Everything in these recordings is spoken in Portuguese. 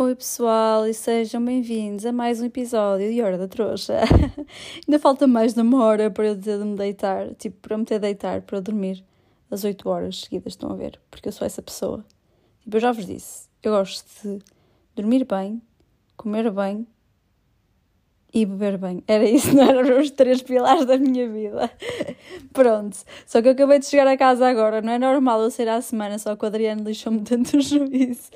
Oi pessoal e sejam bem-vindos a mais um episódio de Hora da Trouxa. Ainda falta mais de uma hora para eu ter de me deitar, tipo, para me ter de deitar, para eu dormir as 8 horas seguidas, estão a ver? Porque eu sou essa pessoa. Tipo, eu já vos disse, eu gosto de dormir bem, comer bem e beber bem. Era isso, não eram os três pilares da minha vida. Pronto. Só que eu acabei de chegar a casa agora, não é normal eu sair à semana, só que o Adriano lixou-me tanto o juízo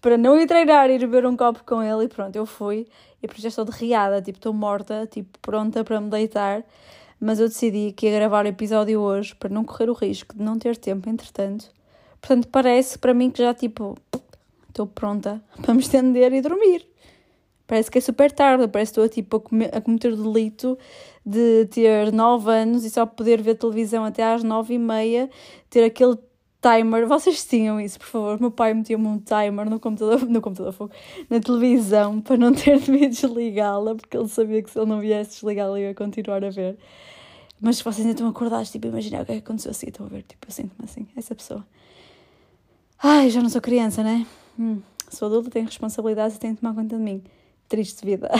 para não ir treinar, ir beber um copo com ele e pronto, eu fui. E por isso já estou derriada, tipo, estou morta, tipo, pronta para me deitar. Mas eu decidi que ia gravar o episódio hoje para não correr o risco de não ter tempo, entretanto. Portanto, parece para mim que já, tipo, estou pronta para me estender e dormir. Parece que é super tarde, parece que estou tipo, a, a cometer o delito de ter 9 anos e só poder ver televisão até às 9 e meia, ter aquele timer, vocês tinham isso, por favor. Meu pai metia-me um timer no computador, no computador na televisão, para não ter de me desligá-la, porque ele sabia que se ele não viesse desligá-la, eu ia continuar a ver. Mas se vocês ainda estão acordados, tipo, imaginar o que é aconteceu assim, estão a ver, tipo, eu sinto-me assim, essa pessoa. Ai, já não sou criança, né? Hum, sou adulta, tenho responsabilidades e tenho de tomar conta de mim. Triste vida.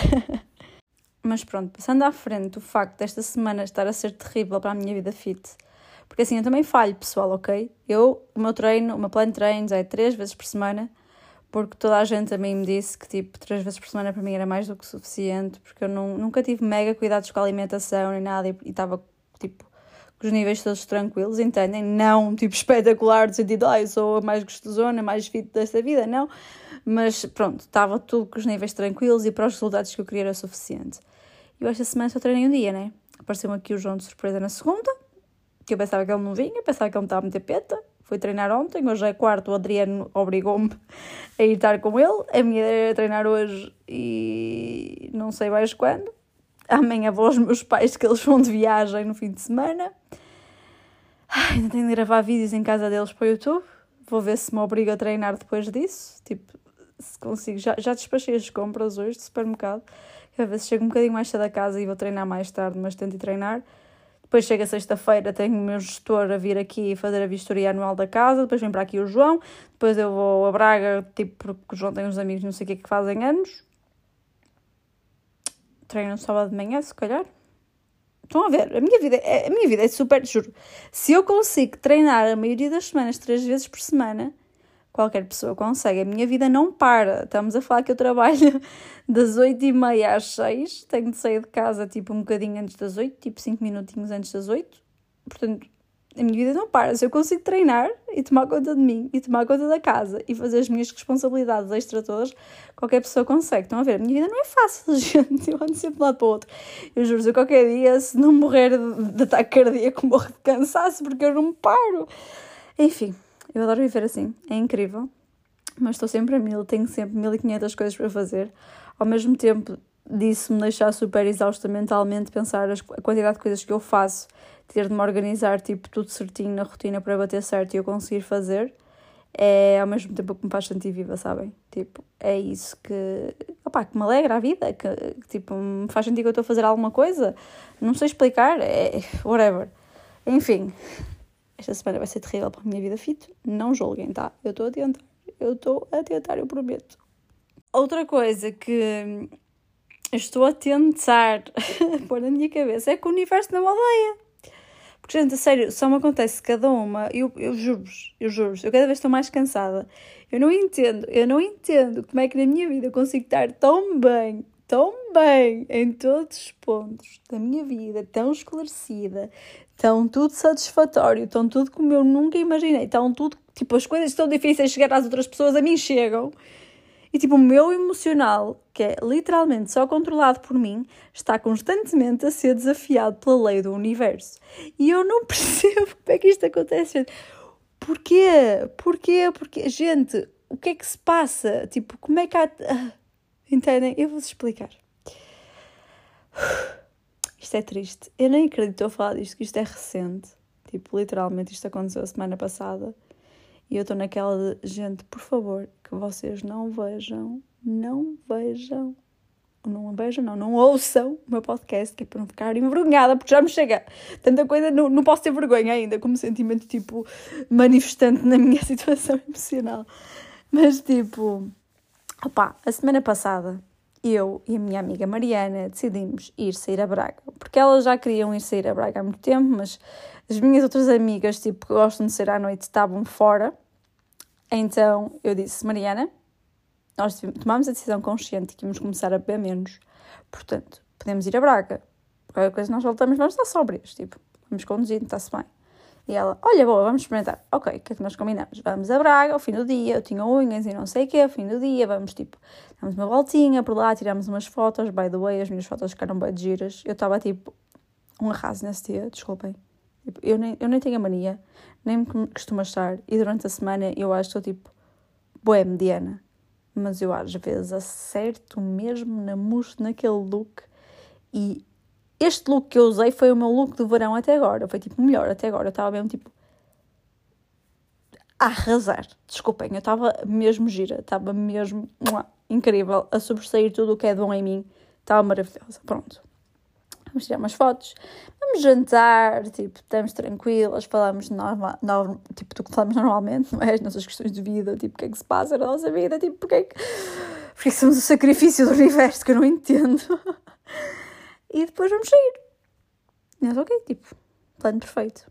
Mas pronto, passando à frente, o facto desta semana estar a ser terrível para a minha vida fit porque assim, eu também falho, pessoal, ok? Eu, o meu treino, o meu plano de treinos é três vezes por semana, porque toda a gente também me disse que, tipo, três vezes por semana para mim era mais do que suficiente, porque eu não, nunca tive mega cuidados com a alimentação nem nada, e estava, tipo, com os níveis todos tranquilos, entendem? Não, tipo, espetacular, no sentido, ah, eu sou a mais gostosona, mais fit desta vida, não. Mas, pronto, estava tudo com os níveis tranquilos e para os resultados que eu queria era suficiente. Eu esta semana só treinei um dia, né? Apareceu-me aqui o João de surpresa na segunda, que eu pensava que ele não vinha, pensava que ele estava a meter peta. Fui treinar ontem, hoje é quarto, o Adriano obrigou-me a ir estar com ele. A minha ideia era treinar hoje e não sei mais quando. Amanhã vou aos meus pais que eles vão de viagem no fim de semana. Ai, ainda tenho de gravar vídeos em casa deles para o YouTube. Vou ver se me obrigo a treinar depois disso. Tipo, se consigo. Já, já despachei as compras hoje do supermercado. Quero ver se chego um bocadinho mais cedo a casa e vou treinar mais tarde, mas tento treinar. Depois chega sexta-feira, tenho o meu gestor a vir aqui fazer a vistoria anual da casa. Depois vem para aqui o João. Depois eu vou a Braga, tipo, porque o João tem uns amigos, não sei o que, que fazem anos. Treino no sábado de manhã, se calhar. Estão a ver? A minha vida é, a minha vida é super, juro. Se eu consigo treinar a maioria das semanas, três vezes por semana, qualquer pessoa consegue. A minha vida não para. Estamos a falar que eu trabalho das 8 e meia às 6. Tenho de sair de casa tipo um bocadinho antes das 8, tipo 5 minutinhos antes das 8. Portanto, a minha vida não para. Se eu consigo treinar e tomar conta de mim e tomar conta da casa e fazer as minhas responsabilidades extra todas, qualquer pessoa consegue. Estão a ver? A minha vida não é fácil, gente. Eu ando sempre de um lado para o outro. Eu juro, se qualquer dia, se não morrer de, de ataque cardíaco, morro de cansaço porque eu não me paro. Enfim, eu adoro viver assim, é incrível. Mas estou sempre a mil, tenho sempre 1500 coisas para fazer. Ao mesmo tempo, disso me deixar super exausta mentalmente, pensar a quantidade de coisas que eu faço, ter de me organizar, tipo, tudo certinho na rotina para bater certo e eu conseguir fazer, é ao mesmo tempo que me faz sentir viva, sabem? Tipo, é isso que, opá, que me alegra a vida, que, que tipo, me faz sentir que eu estou a fazer alguma coisa. Não sei explicar, é whatever. Enfim, esta semana vai ser terrível para a minha vida fit. Não julguem, tá? Eu estou a tentar. Eu estou a tentar, eu prometo. Outra coisa que estou a tentar pôr na minha cabeça é que o universo não me odeia. Porque, gente, a sério, só me acontece cada uma, eu, eu juro-vos, eu juro-vos, eu cada vez estou mais cansada. Eu não entendo, eu não entendo como é que na minha vida eu consigo estar tão bem, tão bem em todos os pontos da minha vida, tão esclarecida, tão tudo satisfatório, tão tudo como eu nunca imaginei, tão tudo, tipo, as coisas tão difíceis de chegar às outras pessoas a mim chegam. E tipo, o meu emocional, que é literalmente só controlado por mim, está constantemente a ser desafiado pela lei do universo. E eu não percebo como é que isto acontece. Porquê? Porquê? Porque, gente, o que é que se passa? Tipo, como é que há. Ah, entendem? Eu vou-vos explicar. Isto é triste. Eu nem acredito a falar disto, que isto é recente. Tipo, literalmente, isto aconteceu a semana passada. E eu estou naquela de, gente, por favor, que vocês não vejam, não vejam, não vejam, não, não ouçam o meu podcast, que é para não ficar envergonhada, porque já me chega tanta coisa, não, não posso ter vergonha ainda, como sentimento, tipo, manifestante na minha situação emocional. Mas, tipo, Opa, a semana passada eu e a minha amiga Mariana decidimos ir sair a Braga, porque elas já queriam ir sair a Braga há muito tempo, mas as minhas outras amigas, tipo, que gostam de sair à noite, estavam fora. Então eu disse, Mariana, nós tomámos a decisão consciente que íamos começar a beber menos. Portanto, podemos ir a Braga. Qualquer coisa nós voltamos, vamos estar sóbrios, tipo, vamos conduzindo, está-se bem. E ela, olha, boa, vamos experimentar. Ok, o que é que nós combinamos? Vamos a Braga ao fim do dia, eu tinha unhas e não sei o quê, ao fim do dia, vamos tipo, damos uma voltinha por lá, tiramos umas fotos, by the way, as minhas fotos ficaram bem de giras. Eu estava tipo, um arraso nesse dia, desculpem. Tipo, eu, nem, eu nem tenho a mania, nem me costumo estar, e durante a semana eu acho que estou tipo, boé mediana. Mas eu às vezes acerto mesmo na mousse naquele look e este look que eu usei foi o meu look do verão até agora. Foi tipo melhor até agora. Eu estava mesmo tipo. A arrasar. Desculpem, eu estava mesmo gira. Estava mesmo incrível. A sobressair tudo o que é bom em mim. Estava maravilhosa. Pronto. Vamos tirar umas fotos. Vamos jantar. Tipo, estamos tranquilas. Falamos normal, tipo, do que falamos normalmente, não é? As nossas questões de vida. Tipo, o que é que se passa na nossa vida. Tipo, porque é que. Porque somos o sacrifício do universo que eu não entendo. e depois vamos sair. E nós, ok, tipo, plano perfeito.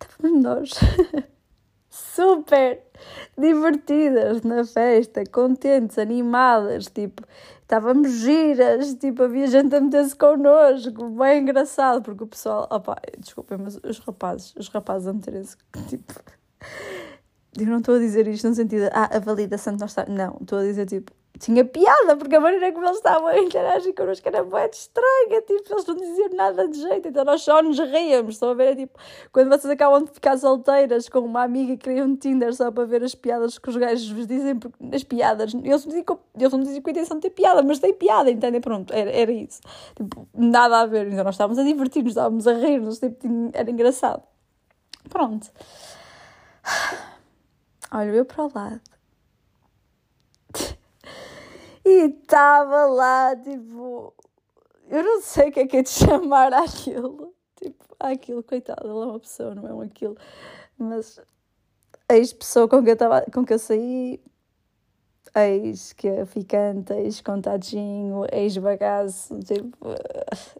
Estávamos nós super divertidas na festa, contentes, animadas, tipo, estávamos giras, tipo, havia gente a meter-se connosco, bem engraçado, porque o pessoal, opa, desculpem, mas os rapazes, os rapazes a meterem-se, tipo, eu não estou a dizer isto no sentido, ah, a validação de nós estar, não, estou a dizer, tipo, tinha piada, porque a maneira como eles estavam a interagir connosco era muito estranha, tipo, eles não diziam nada de jeito, então nós só nos ríamos, estão a ver? É tipo, quando vocês acabam de ficar solteiras com uma amiga e criam um Tinder só para ver as piadas que os gajos vos dizem, porque as piadas, eles não dizem, eles não dizem com a intenção de ter piada, mas tem piada, entendem? Pronto, era, era isso. Tipo, nada a ver, então nós estávamos a divertir-nos, estávamos a rir-nos, tipo, era engraçado. Pronto. Olha, eu para o lado e estava lá, tipo, eu não sei o que é que é de chamar aquilo. Tipo, aquilo, coitado, ele é uma pessoa, não é um aquilo. Mas a ex-pessoa com que eu, com que eu saí, ex que é ficante, ex contadinho, ex bagaço, tipo,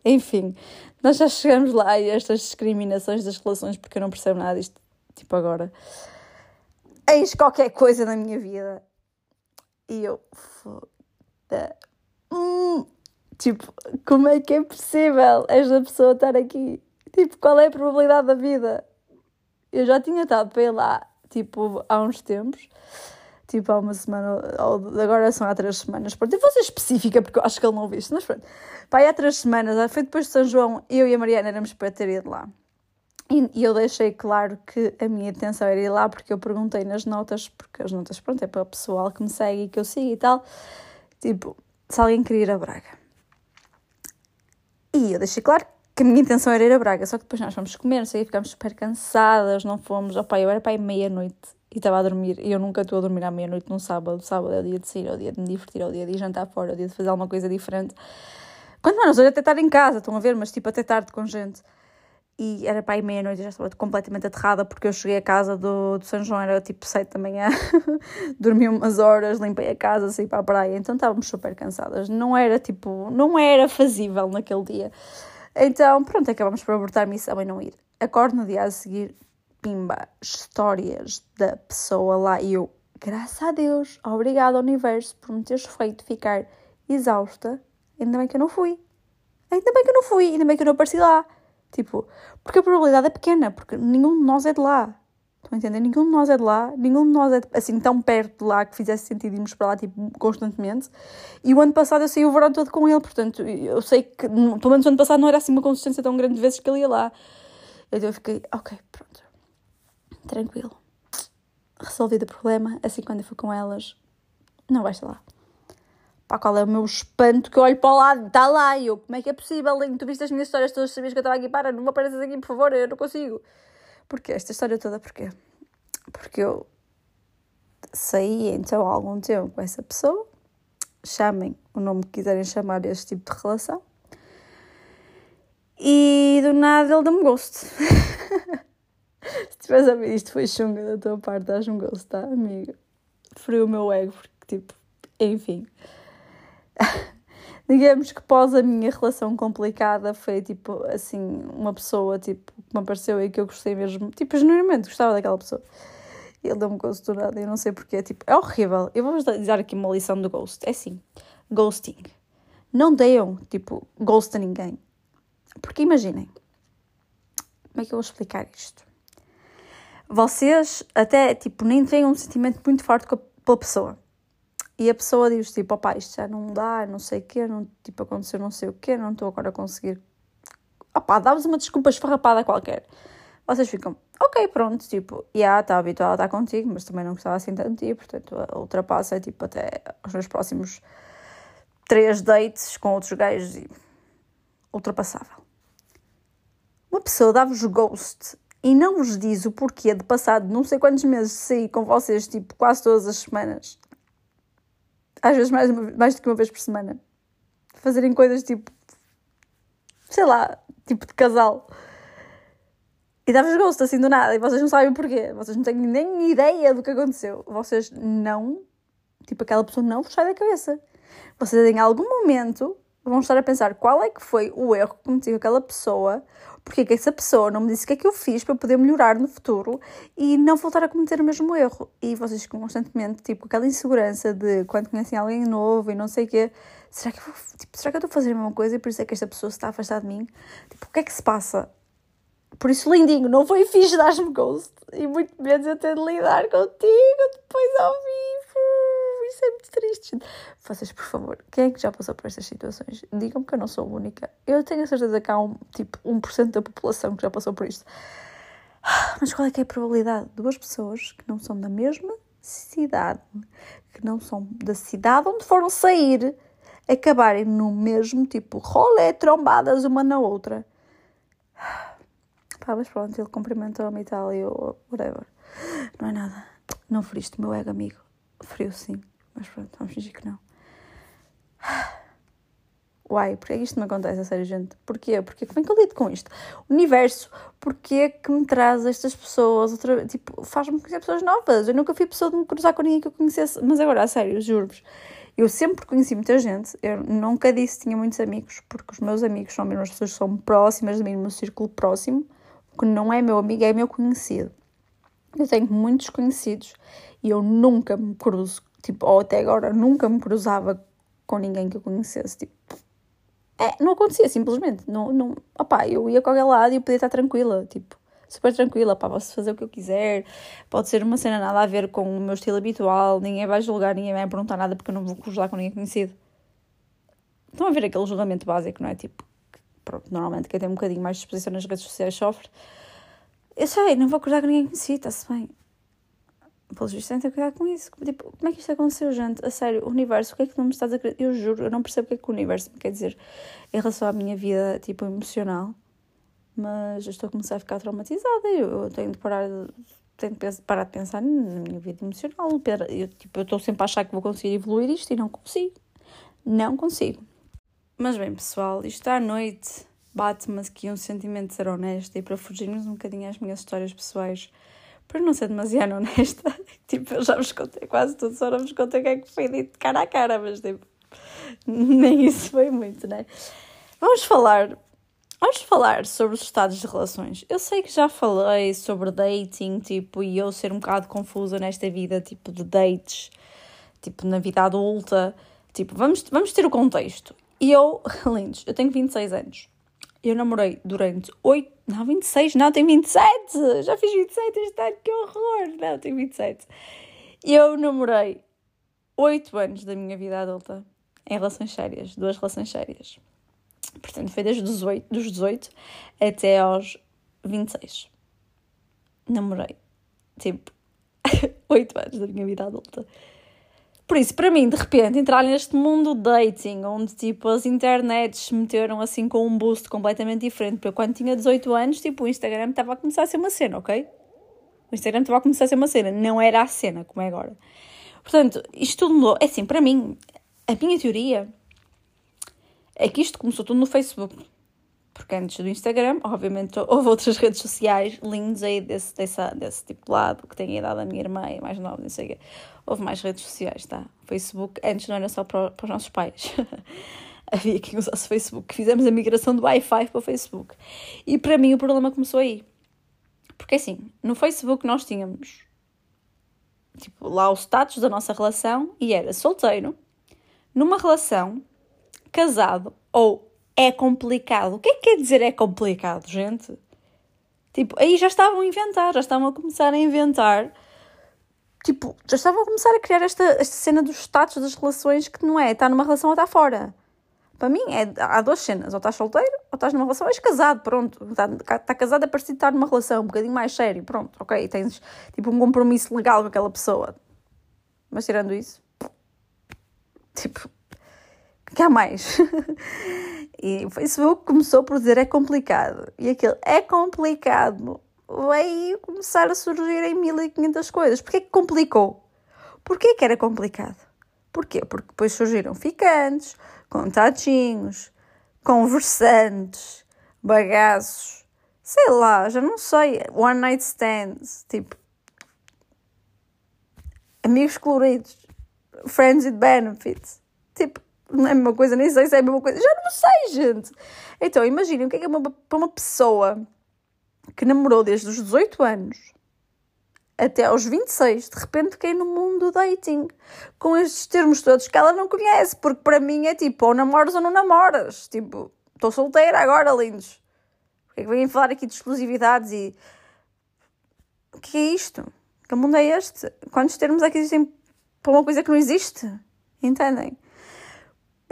enfim, nós já chegamos lá e estas discriminações das relações, porque eu não percebo nada disto, tipo agora. Eis qualquer coisa na minha vida. E eu, Hum, tipo, como é que é possível esta pessoa estar aqui? Tipo, qual é a probabilidade da vida? Eu já tinha estado para ir lá, tipo, há uns tempos. Tipo, há uma semana, ou agora são há três semanas. Pronto, eu vou ser específica porque eu acho que ele não ouviu isto, mas pronto. Pai, há três semanas, foi depois de São João, eu e a Mariana éramos para ter ido lá. E eu deixei claro que a minha intenção era ir lá porque eu perguntei nas notas, porque as notas, pronto, é para o pessoal que me segue e que eu sigo e tal. Tipo, se alguém queria ir a Braga. E eu deixei claro que a minha intenção era ir a Braga, só que depois nós fomos comer, não sei, ficámos super cansadas, não fomos. Opa, eu era para ir meia-noite e estava a dormir. E eu nunca estou a dormir à meia-noite num sábado. Sábado é o dia de sair, é o dia de me divertir, é o dia de jantar fora, é o dia de fazer alguma coisa diferente. Quando mais, hoje até estar em casa, estão a ver, mas tipo até tarde com gente e era para aí meia-noite e já estava completamente aterrada porque eu cheguei a casa do, do São João, era tipo sete da manhã, dormi umas horas, limpei a casa, saí para a praia, então estávamos super cansadas. Não era tipo, não era fazível naquele dia. Então, pronto, acabamos por abortar a missão e não ir. Acordo no dia a seguir, pimba, histórias da pessoa lá e eu, graças a Deus, obrigado ao universo por me teres feito ficar exausta. Ainda bem que eu não fui. Ainda bem que eu não fui, ainda bem que eu não apareci lá. Tipo, porque a probabilidade é pequena, porque nenhum de nós é de lá. Estão a entender? Nenhum de nós é de lá, nenhum de nós é assim tão perto de lá que fizesse sentido irmos para lá tipo, constantemente. E o ano passado eu saí o verão todo com ele, portanto eu sei que, pelo menos o ano passado não era assim uma consistência tão grande de vezes que ele ia lá. Então eu fiquei, ok, pronto, tranquilo. Resolvido o problema, assim quando eu for com elas, não vais lá. Pá, qual é o meu espanto que eu olho para o lado, está lá, e eu, como é que é possível? Tu viste as minhas histórias todas, sabias que eu estava aqui, para, não me apareças aqui, por favor, eu não consigo. Porquê? Esta história toda, porquê? Porque eu saí então há algum tempo com essa pessoa, chamem o nome que quiserem chamar este tipo de relação, e do nada ele deu-me gosto. Se estiveres a ver isto, foi chunga da tua parte, dás-me gosto, tá, amiga? Feriu o meu ego, porque tipo Enfim. Digamos que pós a minha relação complicada foi tipo assim, uma pessoa tipo, que me apareceu e que eu gostei mesmo, tipo, genuinamente gostava daquela pessoa. E ele não me gostou nada, eu não sei porquê, tipo, é horrível. Eu vou-vos dar aqui uma lição do ghost. É assim, ghosting. Não deiam, tipo, ghost a ninguém. Porque imaginem, como é que eu vou explicar isto? Vocês até, tipo, nem têm um sentimento muito forte pela pessoa. E a pessoa diz, tipo, opá, isto já não dá, não sei o quê, não, tipo, aconteceu não sei o quê, não estou agora a conseguir... Opá, dá-vos uma desculpa esfarrapada qualquer. Vocês ficam, ok, pronto, tipo, já yeah, está habituada a estar contigo, mas também não gostava assim tanto de ti, portanto, ultrapassa, tipo, até os meus próximos três dates com outros gajos e ultrapassável. Uma pessoa dá-vos ghost e não vos diz o porquê de passado não sei quantos meses de sair com vocês, tipo, quase todas as semanas. Às vezes mais, mais do que uma vez por semana. Fazerem coisas tipo, sei lá, tipo de casal. E dá-vos gosto assim do nada e vocês não sabem porquê. Vocês não têm nem ideia do que aconteceu. Vocês não, tipo, aquela pessoa não vos sai da cabeça. Vocês em algum momento vão estar a pensar qual é que foi o erro que cometi com aquela pessoa, porque é que essa pessoa não me disse o que é que eu fiz para poder melhorar no futuro e não voltar a cometer o mesmo erro. E vocês constantemente, tipo, aquela insegurança de quando conhecem alguém novo e não sei o quê, será que, eu tipo, será que eu estou a fazer a mesma coisa e por isso é que esta pessoa se está a afastar de mim? Tipo, o que é que se passa? Por isso, lindinho, não foi fixe dar-me ghost. E muito menos eu ter de lidar contigo depois ao vivo. Isso é muito triste. Vocês, por favor, quem é que já passou por estas situações? Digam-me que eu não sou a única. Eu tenho a certeza que há um, tipo, 1% da população que já passou por isto. Mas qual é que é a probabilidade? Duas pessoas que não são da mesma cidade, que não são da cidade onde foram sair, acabarem no mesmo tipo rolê, trombadas uma na outra. Pá, mas pronto, ele cumprimentou-me e tal, e eu, whatever. Não é nada. Não feriste meu ego, amigo. Frio sim, mas pronto, vamos fingir que não. Uai, porquê é que isto me acontece, a sério, gente? Porquê? Porquê como é que eu lido com isto? Universo, porquê que me traz estas pessoas, outra tipo, faz-me conhecer pessoas novas? Eu nunca fui pessoa de me cruzar com ninguém que eu conhecesse, mas agora, a sério, juro-vos, eu sempre conheci muita gente, eu nunca disse que tinha muitos amigos, porque os meus amigos são mesmo as pessoas que são próximas de mim, no meu círculo próximo, que não é meu amigo, é meu conhecido. Eu tenho muitos conhecidos e eu nunca me cruzo, tipo, ou até agora nunca me cruzava com ninguém que eu conhecesse, tipo, é, não acontecia simplesmente, não, não, opá, eu ia com aquele lado e eu podia estar tranquila, tipo, super tranquila, pá, posso fazer o que eu quiser, pode ser uma cena nada a ver com o meu estilo habitual, ninguém vai julgar, ninguém vai perguntar nada porque eu não vou cruzar com ninguém conhecido. Estão a ver aquele julgamento básico, não é? Tipo, pronto, normalmente quem tem um bocadinho mais de exposição nas redes sociais sofre. Eu sei, não vou acordar com ninguém conhecido, está-se bem. Pelos vistos, tem que ter cuidado com isso. Tipo, como é que isto aconteceu, gente? A sério, o universo, o que é que não me estás a querer? Eu juro, eu não percebo o que é que o universo me quer dizer em relação à minha vida, tipo, emocional. Mas eu estou a começar a ficar traumatizada. Eu, eu tenho de parar de, tenho de parar de pensar na minha vida emocional. Eu, tipo, eu estou sempre a achar que vou conseguir evoluir isto e não consigo. Não consigo. Mas bem, pessoal, isto à noite bate-me aqui um sentimento de ser honesta e para fugirmos um bocadinho às minhas histórias pessoais, para não ser demasiado honesta, tipo, eu já vos contei quase tudo, só não vos contei o que é que foi dito cara a cara, mas tipo, nem isso foi muito, né? Vamos falar. Vamos falar sobre os estados de relações. Eu sei que já falei sobre dating, tipo, e eu ser um bocado confusa nesta vida, tipo, de dates, tipo, na vida adulta. Tipo, vamos, vamos ter o contexto. E eu, lindos, eu tenho 26 anos. Eu namorei durante 8. Não, 26, não, tenho 27! Já fiz 27 este ano, que horror! Não, tenho 27. Eu namorei 8 anos da minha vida adulta em relações sérias, duas relações sérias. Portanto, foi desde os 18, dos 18 até aos 26. Namorei. Tipo, 8 anos da minha vida adulta. Por isso, para mim, de repente, entrar neste mundo dating, onde tipo as internets se meteram assim com um boost completamente diferente, porque eu quando tinha 18 anos, tipo, o Instagram estava a começar a ser uma cena, ok? O Instagram estava a começar a ser uma cena, não era a cena como é agora. Portanto, isto tudo mudou. É assim, para mim, a minha teoria é que isto começou tudo no Facebook. Porque antes do Instagram, obviamente, houve outras redes sociais lindas aí desse, desse, desse tipo de lado, que tem a idade da minha irmã e mais nova, não sei o quê. Houve mais redes sociais, tá? Facebook, antes não era só para, para os nossos pais. Havia quem usasse Facebook. Fizemos a migração do Wi-Fi para o Facebook. E para mim o problema começou aí. Porque assim, no Facebook nós tínhamos tipo, lá o status da nossa relação e era solteiro, numa relação, casado ou é complicado. O que é que quer dizer é complicado, gente? Tipo, aí já estavam a inventar, já estavam a começar a inventar. Tipo, já estavam a começar a criar esta, esta cena dos status das relações que não é, está numa relação ou está fora. Para mim, é, há duas cenas. Ou estás solteiro, ou estás numa relação, és casado, pronto. Está, está casado é para estar numa relação um bocadinho mais sério, pronto, ok. Tens tipo um compromisso legal com aquela pessoa. Mas tirando isso, tipo, que há mais? e o Facebook começou por dizer é complicado. E aquele é complicado veio começar a surgir em 1500 coisas. Porquê que complicou? Porquê que era complicado? Porquê? Porque depois surgiram ficantes, contatinhos, conversantes, bagaços, sei lá, já não sei, one night stands, tipo, amigos coloridos, friends with benefits, tipo, não é a mesma coisa, nem sei se é a mesma coisa, já não sei, gente. Então, imaginem o que é que é uma, para uma pessoa que namorou desde os 18 anos até aos 26, de repente cai no mundo do dating, com estes termos todos que ela não conhece, porque para mim é tipo, ou namoras ou não namoras. Tipo, estou solteira agora, lindos. Porque é que vêm falar aqui de exclusividades e. O que é isto? Que mundo é este? Quantos termos é que existem para uma coisa que não existe? Entendem?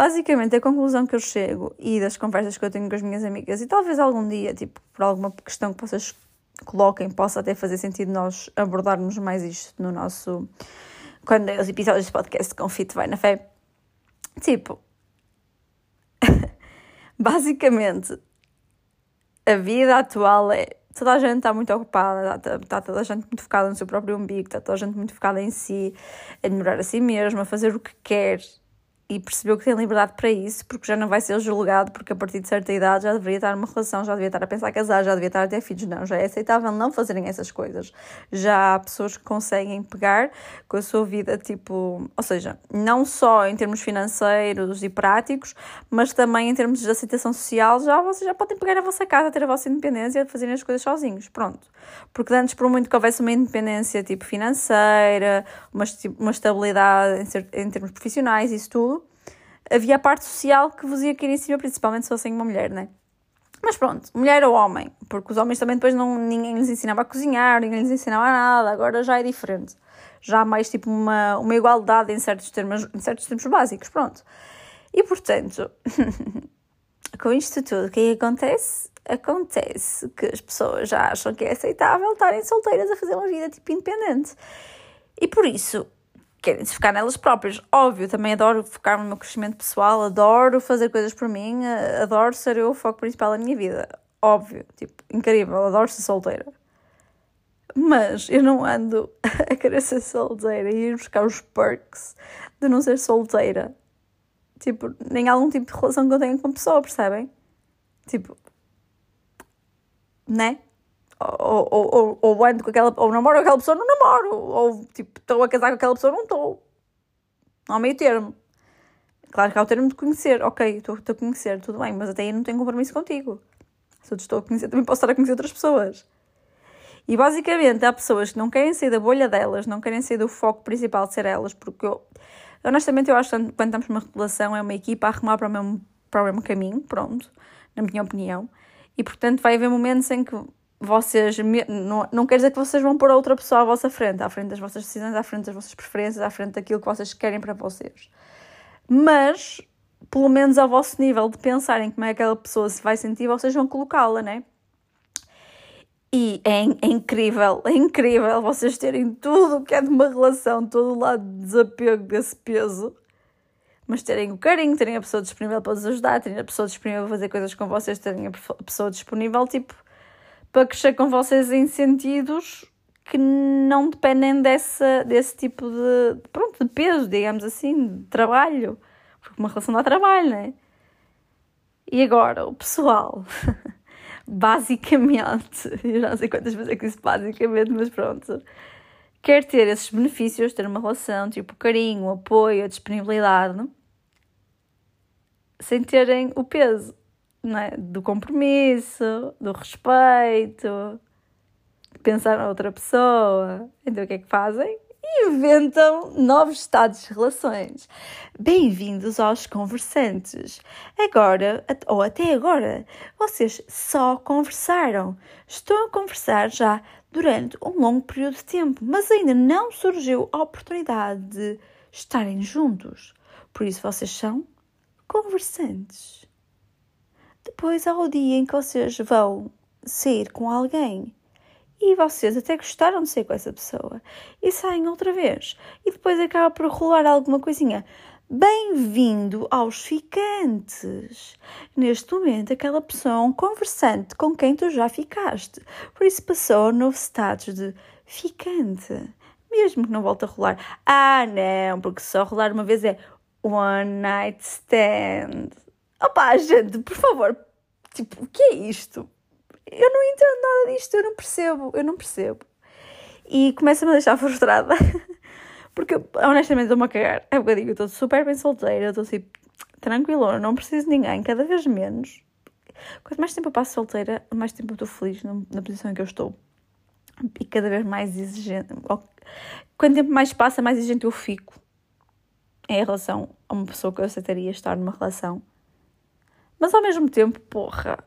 Basicamente, a conclusão que eu chego e das conversas que eu tenho com as minhas amigas, e talvez algum dia, tipo, por alguma questão que vocês coloquem, possa até fazer sentido nós abordarmos mais isto no nosso. Quando é os episódios de podcast com Fit Vai na Fé. Tipo, basicamente, a vida atual é. Toda a gente está muito ocupada, está, está toda a gente muito focada no seu próprio umbigo, está toda a gente muito focada em si, a melhorar a si mesma, a fazer o que quer, e percebeu que tem liberdade para isso, porque já não vai ser julgado, porque a partir de certa idade já deveria estar numa relação, já devia estar a pensar casar, já devia estar a ter filhos. Não, já é aceitável não fazerem essas coisas. Já há pessoas que conseguem pegar com a sua vida, tipo, ou seja, não só em termos financeiros e práticos, mas também em termos de aceitação social, já vocês já podem pegar a vossa casa, ter a vossa independência fazerem as coisas sozinhos. Pronto. Porque antes, por muito que houvesse uma independência tipo financeira, uma, uma estabilidade em, em termos profissionais, isso tudo havia a parte social que vos ia cair em cima, principalmente se fossem uma mulher, né? Mas pronto, mulher ou homem, porque os homens também depois não, ninguém lhes ensinava a cozinhar, ninguém lhes ensinava nada, agora já é diferente. Já há mais tipo uma, uma igualdade em certos, termos, em certos termos básicos, pronto. E portanto, com isto tudo, o que é que acontece? Acontece que as pessoas já acham que é aceitável estarem solteiras a fazer uma vida tipo independente. E por isso, querem se focar nelas próprias. Óbvio, também adoro focar no meu crescimento pessoal, adoro fazer coisas por mim, eh, adoro ser eu o foco principal da minha vida. Óbvio, tipo, incrível, adoro ser solteira. Mas eu não ando a querer ser solteira e ir buscar os perks de não ser solteira. Tipo, nem algum tipo de relação que eu tenho com pessoa, percebem? Tipo, né? Ou, ou, ou, ando com aquela, ou namoro com aquela pessoa, não namoro, ou tipo, estou a casar com aquela pessoa, não estou. Não há meio termo. Claro que há o termo de conhecer, ok, estou a conhecer, tudo bem, mas até aí não tenho compromisso contigo. Se eu te estou a conhecer, também posso estar a conhecer outras pessoas. E basicamente há pessoas que não querem sair da bolha delas, não querem sair do foco principal de ser elas, porque eu, honestamente eu acho que quando estamos numa relação é uma equipa a arrumar para o mesmo, para o mesmo caminho, pronto, na minha opinião. E portanto vai haver momentos em que vocês não, não quer dizer que vocês vão pôr a outra pessoa à vossa frente, à frente das vossas decisões, à frente das vossas preferências, à frente daquilo que vocês querem para vocês. Mas, pelo menos ao vosso nível de pensarem como é que aquela pessoa se vai sentir, vocês vão colocá-la, né? E é, é, incrível, é incrível vocês terem tudo o que é de uma relação, todo o lado de desapego desse peso, mas terem o carinho, terem a pessoa disponível para vos ajudar, terem a pessoa disponível para fazer coisas com vocês, terem a pessoa disponível, tipo, para crescer com vocês em sentidos que não dependem dessa, desse tipo de, pronto, de peso, digamos assim, de trabalho. Porque uma relação dá trabalho, não é? E agora, o pessoal, basicamente, eu não sei quantas vezes é que disse basicamente, mas pronto, quer ter esses benefícios, ter uma relação, tipo carinho, apoio, disponibilidade, sem terem o peso é? do compromisso, do respeito, de pensar na outra pessoa. Então o que é que fazem? inventam novos estados de relações. Bem-vindos aos conversantes. Agora, ou até agora, vocês só conversaram. Estão a conversar já durante um longo período de tempo, mas ainda não surgiu a oportunidade de estarem juntos. Por isso vocês são conversantes. Depois há o dia em que vocês vão sair com alguém e vocês até gostaram de ser com essa pessoa e saem outra vez e depois acaba por rolar alguma coisinha. Bem-vindo aos ficantes. Neste momento, aquela pessoa é um conversante com quem tu já ficaste. Por isso passou ao novo status de ficante. Mesmo que não volte a rolar. Ah, não, porque só rolar uma vez é one night stand. Opá, gente, por favor. Tipo, o que é isto? eu não entendo nada disto, eu não percebo, eu não percebo. E começa-me a deixar frustrada. Porque honestamente estou-me a cagar. É bocadinho, eu estou super bem solteira, estou assim, tranquila, não preciso de ninguém, cada vez menos. Quanto mais tempo eu passo solteira, mais tempo eu estou feliz na posição em que eu estou. E cada vez mais exigente. Quanto tempo mais passa, mais exigente eu fico em relação a uma pessoa que eu aceitaria estar numa relação. Mas ao mesmo tempo, porra,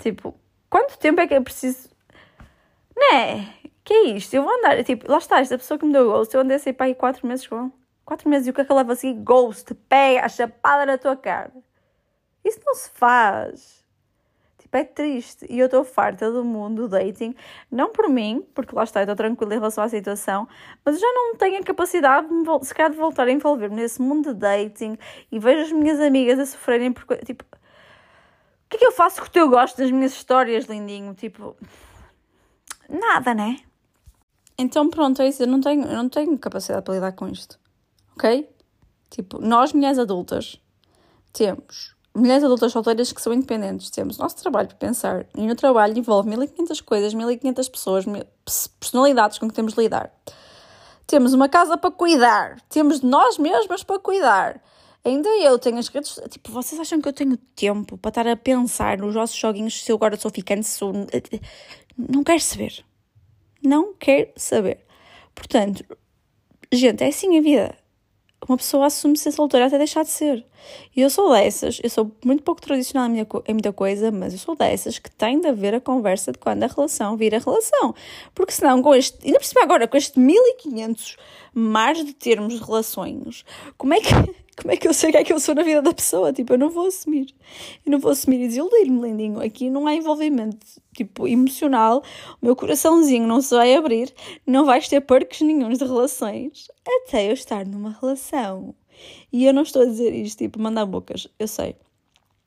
tipo, Quanto tempo é que é preciso. Né? Que é isto? Eu vou andar. Tipo, lá está, esta pessoa que me deu ghost, eu andei assim para aí 4 meses com 4 meses e o que é que ela leva assim? Ghost, pega a chapada na tua cara. Isso não se faz. Tipo, é triste. E eu estou farta do mundo do dating. Não por mim, porque lá está, eu estou tranquila em relação à situação, mas eu já não tenho a capacidade, de me, se calhar, de voltar a envolver-me nesse mundo de dating e vejo as minhas amigas a sofrerem por. Tipo, que é que eu faço com o teu gosto das minhas histórias, lindinho? Tipo, nada, né? Então pronto, é isso. Eu não tenho, eu não tenho capacidade para lidar com isto. Ok? Tipo, nós, mulheres adultas, temos mulheres adultas solteiras que são independentes. Temos nosso trabalho para pensar. E no trabalho envolve 1500 coisas, 1500 pessoas, personalidades com que temos de lidar. Temos uma casa para cuidar. Temos nós mesmas para cuidar. Ainda eu tenho as redes. Tipo, vocês acham que eu tenho tempo para estar a pensar nos vossos joguinhos se eu agora sou ficante? Se sou... Não quero saber. Não quero saber. Portanto, gente, é assim a vida. Uma pessoa assume ser solteira até deixar de ser. E eu sou dessas, eu sou muito pouco tradicional em, minha, em muita coisa, mas eu sou dessas que tem de haver a conversa de quando a relação vira relação. Porque senão, com este, ainda por cima agora, com este 1500 mares de termos de relações, como é que como é que eu sei o que é que eu sou na vida da pessoa? Tipo, eu não vou assumir. Eu não vou assumir e desiludir-me, lindinho. Aqui não há envolvimento, tipo, emocional. O meu coraçãozinho não se vai abrir. Não vais ter percos nenhums de relações até eu estar numa relação. E eu não estou a dizer isto, tipo, mandar bocas. Eu sei.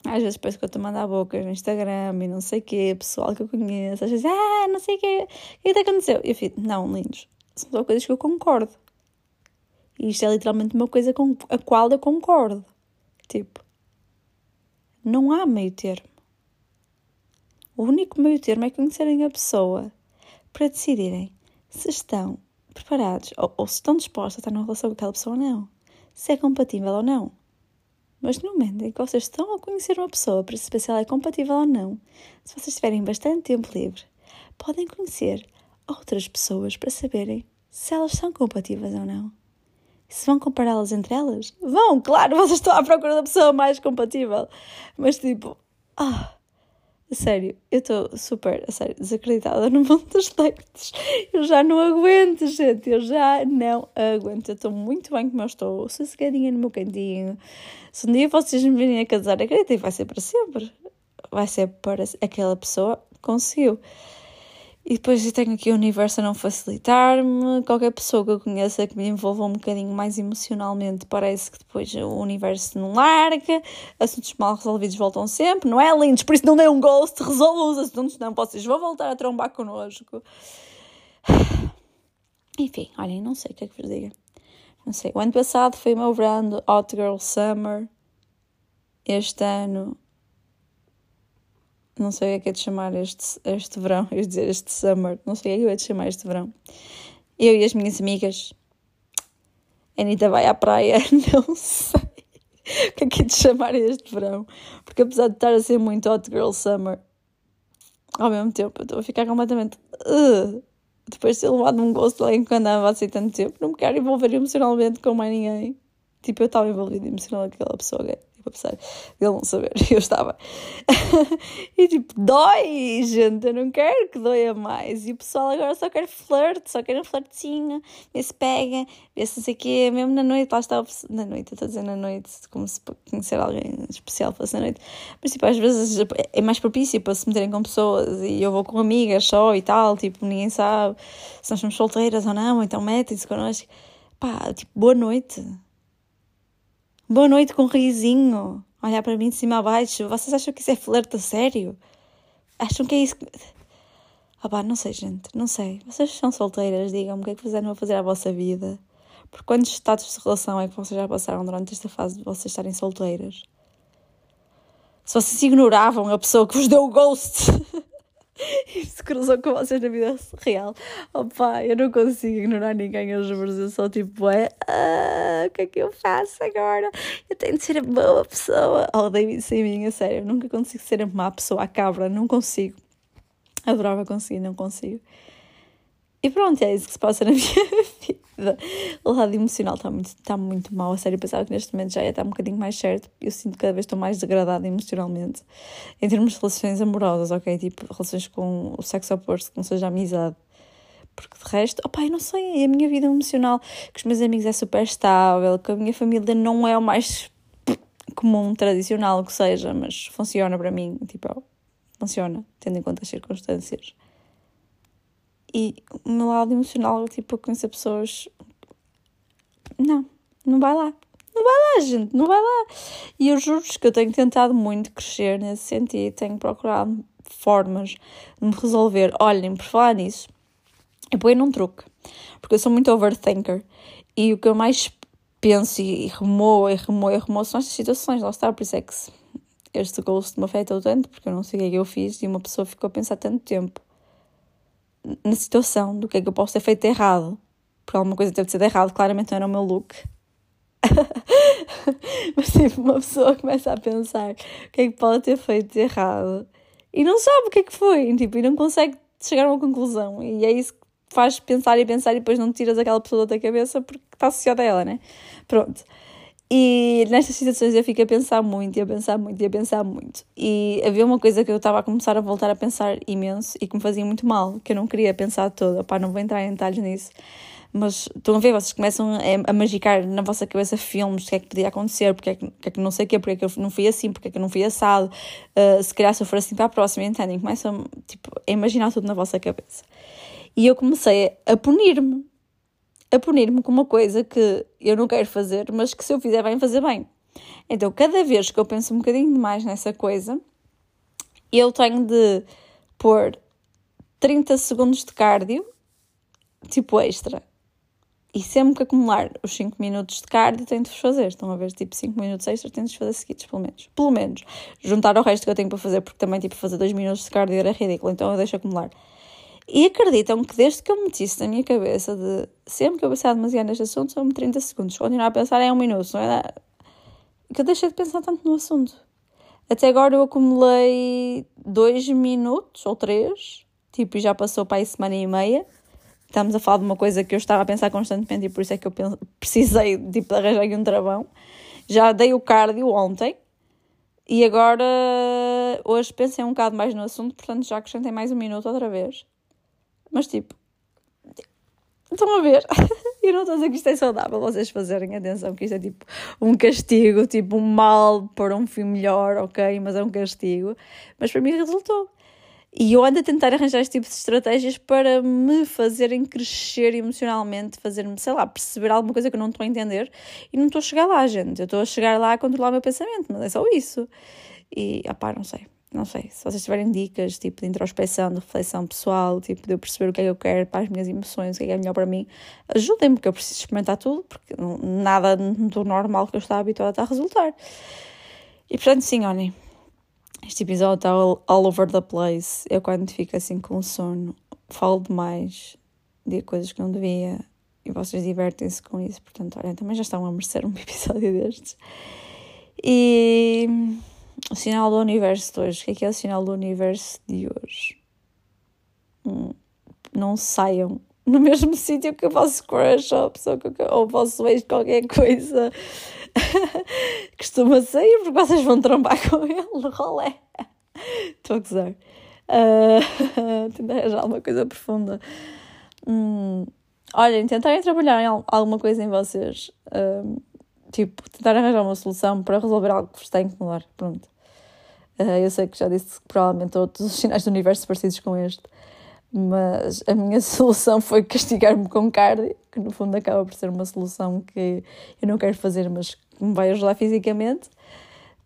Às vezes penso que eu estou a mandar bocas no Instagram e não sei o quê, pessoal que eu conheço. Às vezes, ah, não sei o quê. O que é que aconteceu? E eu fico, não, lindos. São só coisas que eu concordo. E isto é literalmente uma coisa com a qual eu concordo. Tipo, não há meio termo. O único meio termo é conhecerem a pessoa para decidirem se estão preparados ou, ou, se estão dispostos a estar numa relação com aquela pessoa ou não. Se é compatível ou não. Mas no momento em que vocês estão a conhecer uma pessoa para saber se ela é compatível ou não, se vocês tiverem bastante tempo livre, podem conhecer outras pessoas para saberem se elas são compatíveis ou não. Se vão compará-las entre elas? Vão, claro, vocês estão à procura da pessoa mais compatível. Mas tipo, ah, a sério, eu estou super, a sério, desacreditada no mundo dos leitos. Eu já não aguento, gente, eu já não aguento. Eu estou muito bem como eu estou, sossegadinha no meu cantinho. Se um dia vocês me virem a casar, acreditem, vai ser para sempre. Vai ser para aquela pessoa conseguiu. E depois eu tenho aqui o universo a não facilitar-me. Qualquer pessoa que eu conheça que me envolva um bocadinho mais emocionalmente, parece que depois o universo não larga. Assuntos mal resolvidos voltam sempre, não é, lindos? Por isso não dê um ghost, resolvam os assuntos, não. Vocês vão voltar a trombar connosco. Enfim, olhem, não sei o que é que vos diga. Não sei. O ano passado foi o meu verão Hot Girl Summer. Este ano Não sei o que é de chamar este, este verão, eu dizer este summer, não sei o que é de chamar este verão. Eu e as minhas amigas, a Anitta vai à praia, não sei o que é que é de chamar este verão, porque apesar de estar a ser muito hot girl summer, ao mesmo tempo eu estou a ficar completamente. Uh, depois de ter levado um gosto lá enquanto andava assim tanto tempo, não me quero envolver emocionalmente com mais ninguém. Tipo, eu estava envolvida emocionalmente com aquela pessoa gay apesar de ele não saber, eu estava. e tipo, dói, gente, eu não quero que doia mais. E o pessoal agora só quer flerte, só quer um flertezinho, vê se pega, vê se não sei o quê, mesmo na noite, lá está, na noite, eu estou a dizer na noite, como se conhecer alguém especial fosse na noite. Mas tipo, às vezes é mais propício para se meterem com pessoas e eu vou com amigas só e tal, tipo, ninguém sabe se nós somos solteiras ou não, então metem-se connosco. Pá, tipo, boa noite Boa noite com um risinho. Olhar para mim de cima a baixo. Vocês acham que isso é flerte sério? Acham que é isso? Ah pá, não sei, gente. Não sei. Vocês são solteiras, digam-me o que é que vocês andam a fazer à vossa vida. Por quantos estados de relação é que vocês já passaram durante esta fase de vocês estarem solteiras? Se vocês ignoravam a pessoa que vos deu o ghost. se cruzou com vocês na vida real. Opa, eu não consigo ignorar ninguém, eu juro, eu sou tipo, é, ah, o que é que eu faço agora? Eu tenho de ser a boa pessoa. Oh, David, sem mim, a sério, eu nunca consigo ser a má pessoa, a cabra, não consigo. Adorava conseguir, não consigo. E pronto, é isso que se passa na minha vida. O lado emocional está muito, está muito mal. A sério, pensava que neste momento já ia estar um bocadinho mais certo. Eu sinto que cada vez estou mais degradada emocionalmente. Em termos de relações amorosas, ok? Tipo, relações com o sexo oposto, que não seja amizade. Porque de resto, opá, eu não sei, a minha vida emocional com os meus amigos é super estável, com a minha família não é o mais comum, tradicional que seja, mas funciona para mim, tipo, funciona, tendo em conta as circunstâncias. E o meu lado emocional, tipo, conhecer pessoas. Não, não vai lá. Não vai lá, gente, não vai lá. E eu juro que eu tenho tentado muito crescer nesse sentido, tenho procurado formas de me resolver. Olhem, por falar nisso, eu ponho num truque, porque eu sou muito overthinker e o que eu mais penso e remoo e remoo e remoo são estas situações, lá está, por isso é que este gosto me afetou tanto, porque eu não sei o que é que eu fiz e uma pessoa ficou a pensar tanto tempo na situação do que é que eu posso ter feito errado. Porque alguma coisa teve de ser errado, claramente não era o meu look. Mas tipo, uma pessoa começa a pensar o que é que pode ter feito de errado e não sabe o que é que foi, tipo, e não consegue chegar a uma conclusão. E é isso que faz pensar e pensar e depois não tiras aquela pessoa da cabeça porque está associada a ela, né? Pronto. E nestas situações eu fico a pensar muito, e a pensar muito, e a pensar muito. E havia uma coisa que eu estava a começar a voltar a pensar imenso e que me fazia muito mal, que eu não queria pensar toda. Pá, não vou entrar em detalhes nisso. Mas estão a ver, vocês começam a, a magicar na vossa cabeça filmes, o que é que podia acontecer, porque é que, porque é que não sei o quê, porque é que eu não fui assim, porque é que eu não fui assado, uh, se calhar se eu for assim para a próxima, entendem? Começam tipo, a imaginar tudo na vossa cabeça. E eu comecei a punir-me a punir-me com uma coisa que eu não quero fazer, mas que se eu fizer bem, fazer bem. Então, cada vez que eu penso um bocadinho demais nessa coisa, eu tenho de pôr 30 segundos de cardio, tipo extra. E sempre que acumular os 5 minutos de cardio, tenho de vos fazer. Estão a ver, tipo, 5 minutos extra, tenho de vos fazer seguidos, pelo menos. Pelo menos. Juntar o resto que eu tenho para fazer, porque também, tipo, fazer 2 minutos de cardio era ridículo, então eu deixo acumular. E acreditam que desde que eu meti isso na minha cabeça de sempre que eu pensar demasiado neste assunto são 30 segundos. Continuar a pensar é um minuto, não é? Que eu deixei de pensar tanto no assunto. Até agora eu acumulei dois minutos ou três, tipo, e já passou para aí semana e meia. Estamos a falar de uma coisa que eu estava a pensar constantemente e por isso é que eu precisei tipo, de arranjar aqui um travão. Já dei o cardio ontem e agora hoje pensei um bocado mais no assunto, portanto já acrescentei mais um minuto outra vez. Mas tipo, estão a ver? Eu não estou a dizer que isto é saudável vocês fazerem atenção, que isto é tipo um castigo, tipo um mal para um fim melhor, ok? Mas é um castigo. Mas para mim resultou. E eu ando a tentar arranjar este tipo de estratégias para me fazerem crescer emocionalmente, fazer-me, sei lá, perceber alguma coisa que eu não estou a entender e não estou a chegar lá, gente. Eu estou a chegar lá a controlar o meu pensamento, mas é só isso. E, pá, não sei não sei, se vocês tiverem dicas, tipo, de introspeção, de reflexão pessoal, tipo, de eu perceber o que é que eu quero para as minhas emoções, o que é que é melhor para mim, ajudem-me, porque eu preciso experimentar tudo, porque nada do normal que eu estava habituada a resultar. E portanto, sim, olhem, Este episódio está all, all over the place. Eu quando fico assim com sono, falo demais, de coisas que não devia e vocês divertem-se com isso. Portanto, olha, também já estão a merecer um episódio destes. E o sinal do universo de hoje. O que é que é o sinal do universo de hoje? Hum, não saiam no mesmo sítio que o vosso crush ou, pessoa que, ex qualquer coisa costuma sair porque vocês vão trombar com ele rolé. Estou a gozar. Uh, tentar arranjar alguma coisa profunda. Hum, olhem, tentarem trabalhar em alguma coisa em vocês. Uh, tipo, tentar arranjar uma solução para resolver algo que vos está a incomodar. Pronto. Uh, eu sei que já disse que provavelmente todos os sinais do universo parecidos com este mas a minha solução foi castigar-me com cardio, que no fundo acaba por ser uma solução que eu não quero fazer, mas que me vai ajudar fisicamente.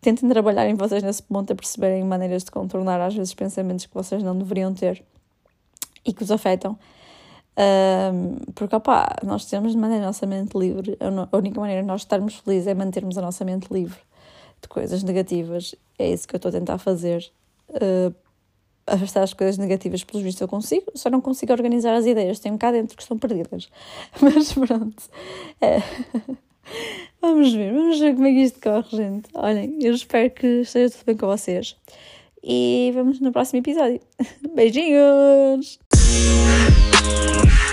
Tentem trabalhar em vocês nesse ponto a perceberem maneiras de contornar às vezes pensamentos que vocês não deveriam ter e que os afetam. Um, porque, opá, nós temos de manter a nossa mente livre. A única maneira de nós estarmos felizes é mantermos a nossa mente livre de coisas negativas. É isso que eu estou a tentar fazer. Uh, afastar as coisas negativas, pelos vistos eu consigo, só não consigo organizar as ideias, tenho cá dentro que estão perdidas. Mas pronto. É. Vamos ver, vamos ver como é que isto corre, gente. Olhem, eu espero que esteja tudo bem com vocês. E vamos no próximo episódio. Beijinhos! Thank